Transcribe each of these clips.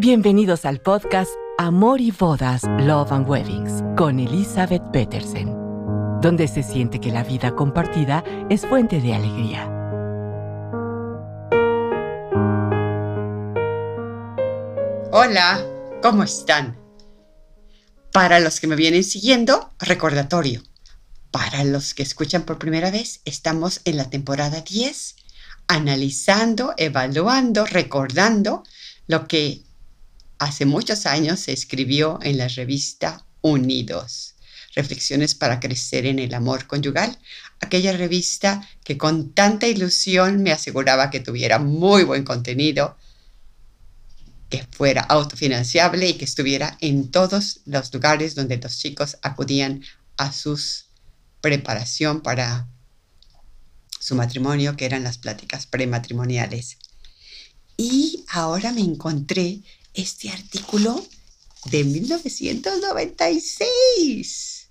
Bienvenidos al podcast Amor y Bodas, Love and Weddings con Elizabeth Petersen, donde se siente que la vida compartida es fuente de alegría. Hola, ¿cómo están? Para los que me vienen siguiendo, recordatorio. Para los que escuchan por primera vez, estamos en la temporada 10, analizando, evaluando, recordando lo que hace muchos años se escribió en la revista Unidos, Reflexiones para crecer en el amor conyugal, aquella revista que con tanta ilusión me aseguraba que tuviera muy buen contenido, que fuera autofinanciable y que estuviera en todos los lugares donde los chicos acudían a su preparación para su matrimonio, que eran las pláticas prematrimoniales. Y ahora me encontré este artículo de 1996.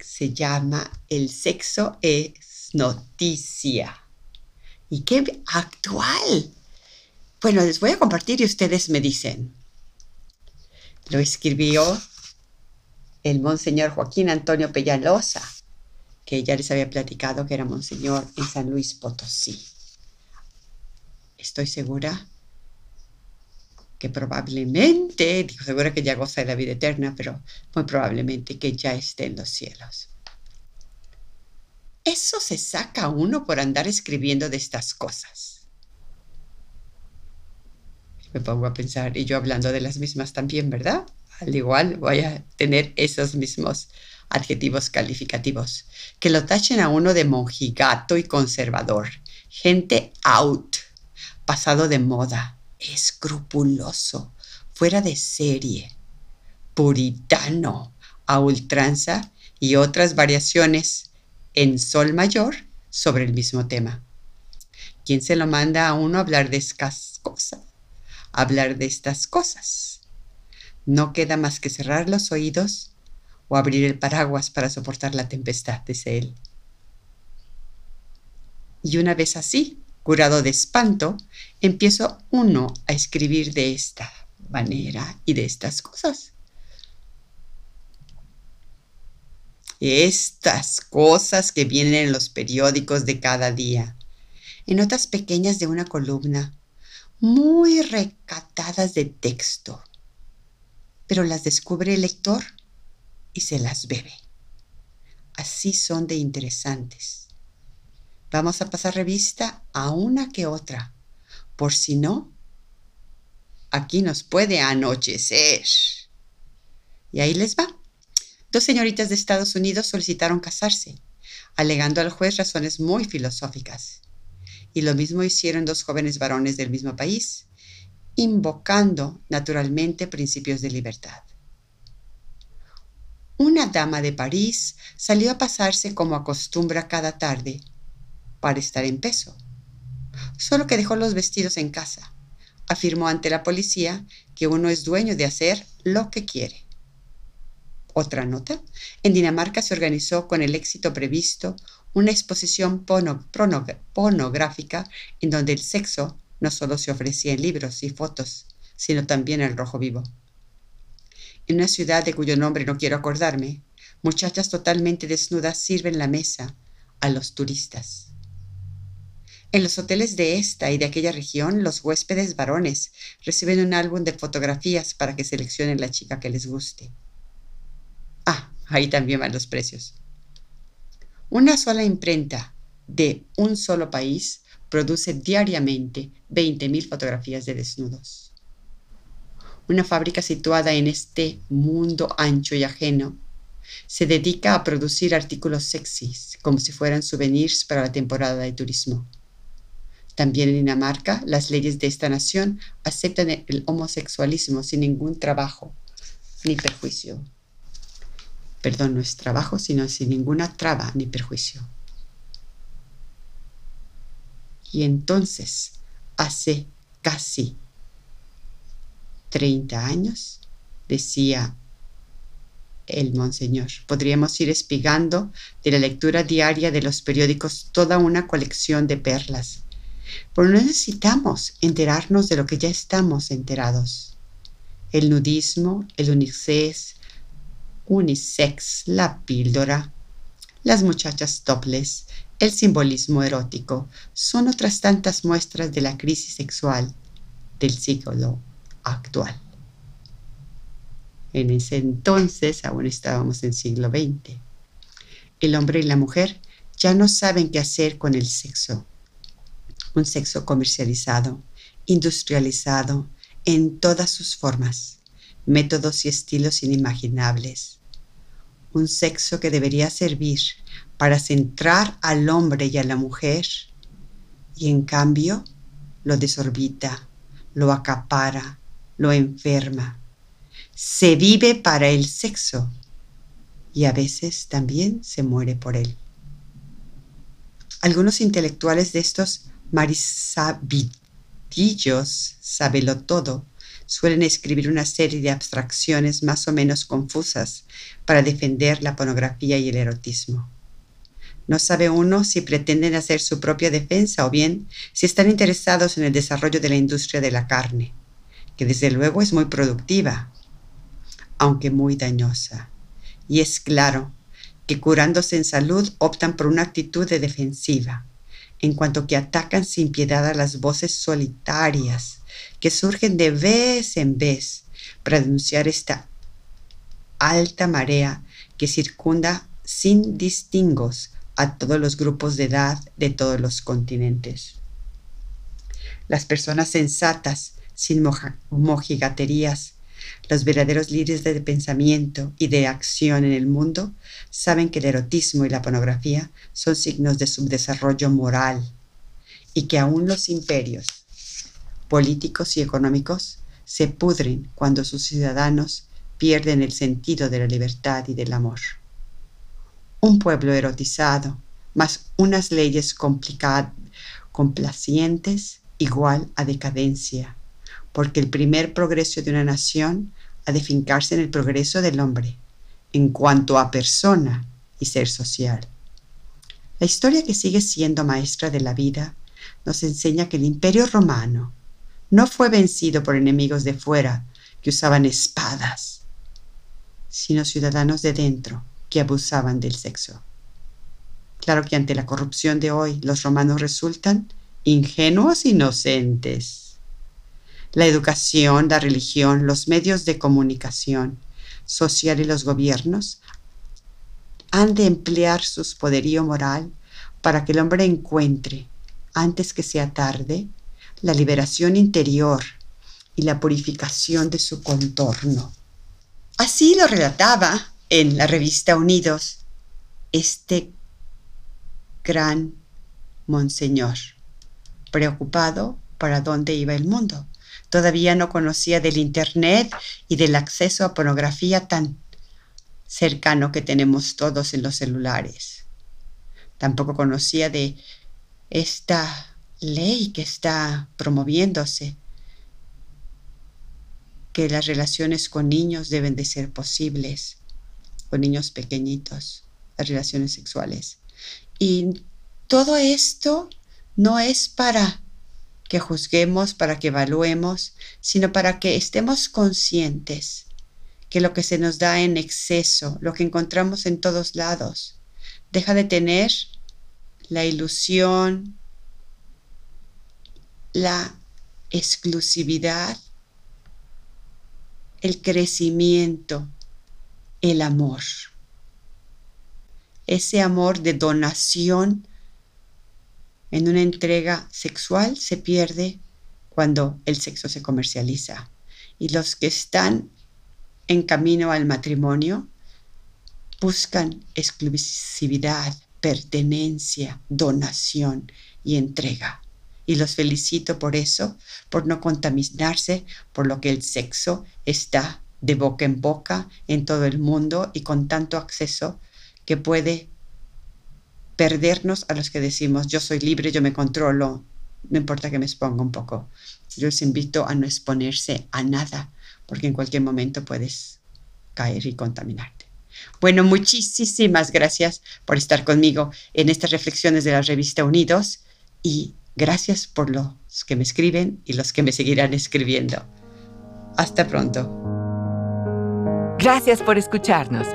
Se llama El sexo es noticia. ¿Y qué actual? Bueno, les voy a compartir y ustedes me dicen. Lo escribió el monseñor Joaquín Antonio Peñalosa, que ya les había platicado que era monseñor en San Luis Potosí. Estoy segura que probablemente, digo, seguro que ya goza de la vida eterna, pero muy probablemente que ya esté en los cielos. Eso se saca uno por andar escribiendo de estas cosas. Me pongo a pensar, y yo hablando de las mismas también, ¿verdad? Al igual voy a tener esos mismos adjetivos calificativos, que lo tachen a uno de monjigato y conservador, gente out, pasado de moda, escrupuloso, fuera de serie, puritano, a ultranza y otras variaciones en sol mayor sobre el mismo tema. ¿Quién se lo manda a uno a hablar de estas cosas? Hablar de estas cosas. No queda más que cerrar los oídos o abrir el paraguas para soportar la tempestad, dice él. Y una vez así, curado de espanto, empiezo uno a escribir de esta manera y de estas cosas. Estas cosas que vienen en los periódicos de cada día, en notas pequeñas de una columna, muy recatadas de texto, pero las descubre el lector y se las bebe. Así son de interesantes Vamos a pasar revista a una que otra, por si no, aquí nos puede anochecer. Y ahí les va. Dos señoritas de Estados Unidos solicitaron casarse, alegando al juez razones muy filosóficas. Y lo mismo hicieron dos jóvenes varones del mismo país, invocando naturalmente principios de libertad. Una dama de París salió a pasarse como acostumbra cada tarde para estar en peso. Solo que dejó los vestidos en casa. Afirmó ante la policía que uno es dueño de hacer lo que quiere. Otra nota. En Dinamarca se organizó con el éxito previsto una exposición pornográfica en donde el sexo no solo se ofrecía en libros y fotos, sino también el rojo vivo. En una ciudad de cuyo nombre no quiero acordarme, muchachas totalmente desnudas sirven la mesa a los turistas. En los hoteles de esta y de aquella región, los huéspedes varones reciben un álbum de fotografías para que seleccionen la chica que les guste. Ah, ahí también van los precios. Una sola imprenta de un solo país produce diariamente 20.000 fotografías de desnudos. Una fábrica situada en este mundo ancho y ajeno se dedica a producir artículos sexys como si fueran souvenirs para la temporada de turismo. También en Dinamarca, las leyes de esta nación aceptan el homosexualismo sin ningún trabajo ni perjuicio. Perdón, no es trabajo, sino sin ninguna traba ni perjuicio. Y entonces, hace casi 30 años, decía el monseñor, podríamos ir espigando de la lectura diaria de los periódicos toda una colección de perlas pero no necesitamos enterarnos de lo que ya estamos enterados. El nudismo, el unisex, unisex, la píldora, las muchachas topless, el simbolismo erótico, son otras tantas muestras de la crisis sexual del siglo actual. En ese entonces aún estábamos en siglo XX. El hombre y la mujer ya no saben qué hacer con el sexo. Un sexo comercializado, industrializado, en todas sus formas, métodos y estilos inimaginables. Un sexo que debería servir para centrar al hombre y a la mujer y en cambio lo desorbita, lo acapara, lo enferma. Se vive para el sexo y a veces también se muere por él. Algunos intelectuales de estos marisabitillos, sabelo todo, suelen escribir una serie de abstracciones más o menos confusas para defender la pornografía y el erotismo. No sabe uno si pretenden hacer su propia defensa o bien si están interesados en el desarrollo de la industria de la carne, que desde luego es muy productiva, aunque muy dañosa. Y es claro que curándose en salud optan por una actitud de defensiva, en cuanto que atacan sin piedad a las voces solitarias que surgen de vez en vez para denunciar esta alta marea que circunda sin distingos a todos los grupos de edad de todos los continentes. Las personas sensatas, sin mojigaterías, los verdaderos líderes de pensamiento y de acción en el mundo saben que el erotismo y la pornografía son signos de subdesarrollo moral y que aún los imperios políticos y económicos se pudren cuando sus ciudadanos pierden el sentido de la libertad y del amor. Un pueblo erotizado, más unas leyes complacientes, igual a decadencia, porque el primer progreso de una nación ha de fincarse en el progreso del hombre, en cuanto a persona y ser social. La historia que sigue siendo maestra de la vida nos enseña que el imperio romano no fue vencido por enemigos de fuera que usaban espadas, sino ciudadanos de dentro que abusaban del sexo. Claro que ante la corrupción de hoy los romanos resultan ingenuos inocentes la educación, la religión, los medios de comunicación social y los gobiernos han de emplear su poderío moral para que el hombre encuentre, antes que sea tarde, la liberación interior y la purificación de su contorno. Así lo relataba en la revista Unidos este gran monseñor, preocupado para dónde iba el mundo. Todavía no conocía del Internet y del acceso a pornografía tan cercano que tenemos todos en los celulares. Tampoco conocía de esta ley que está promoviéndose, que las relaciones con niños deben de ser posibles, con niños pequeñitos, las relaciones sexuales. Y todo esto no es para que juzguemos, para que evaluemos, sino para que estemos conscientes que lo que se nos da en exceso, lo que encontramos en todos lados, deja de tener la ilusión, la exclusividad, el crecimiento, el amor. Ese amor de donación en una entrega sexual se pierde cuando el sexo se comercializa. Y los que están en camino al matrimonio buscan exclusividad, pertenencia, donación y entrega. Y los felicito por eso, por no contaminarse por lo que el sexo está de boca en boca en todo el mundo y con tanto acceso que puede perdernos a los que decimos, yo soy libre, yo me controlo, no importa que me exponga un poco. Yo les invito a no exponerse a nada, porque en cualquier momento puedes caer y contaminarte. Bueno, muchísimas gracias por estar conmigo en estas reflexiones de la revista Unidos y Gracias por los que me escriben y los que me seguirán escribiendo. Hasta pronto. Gracias por escucharnos.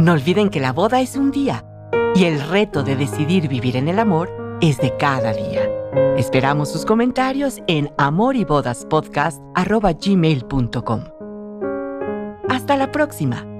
No olviden que la boda es un día y el reto de decidir vivir en el amor es de cada día. Esperamos sus comentarios en amoribodaspodcast.gmail.com. Hasta la próxima.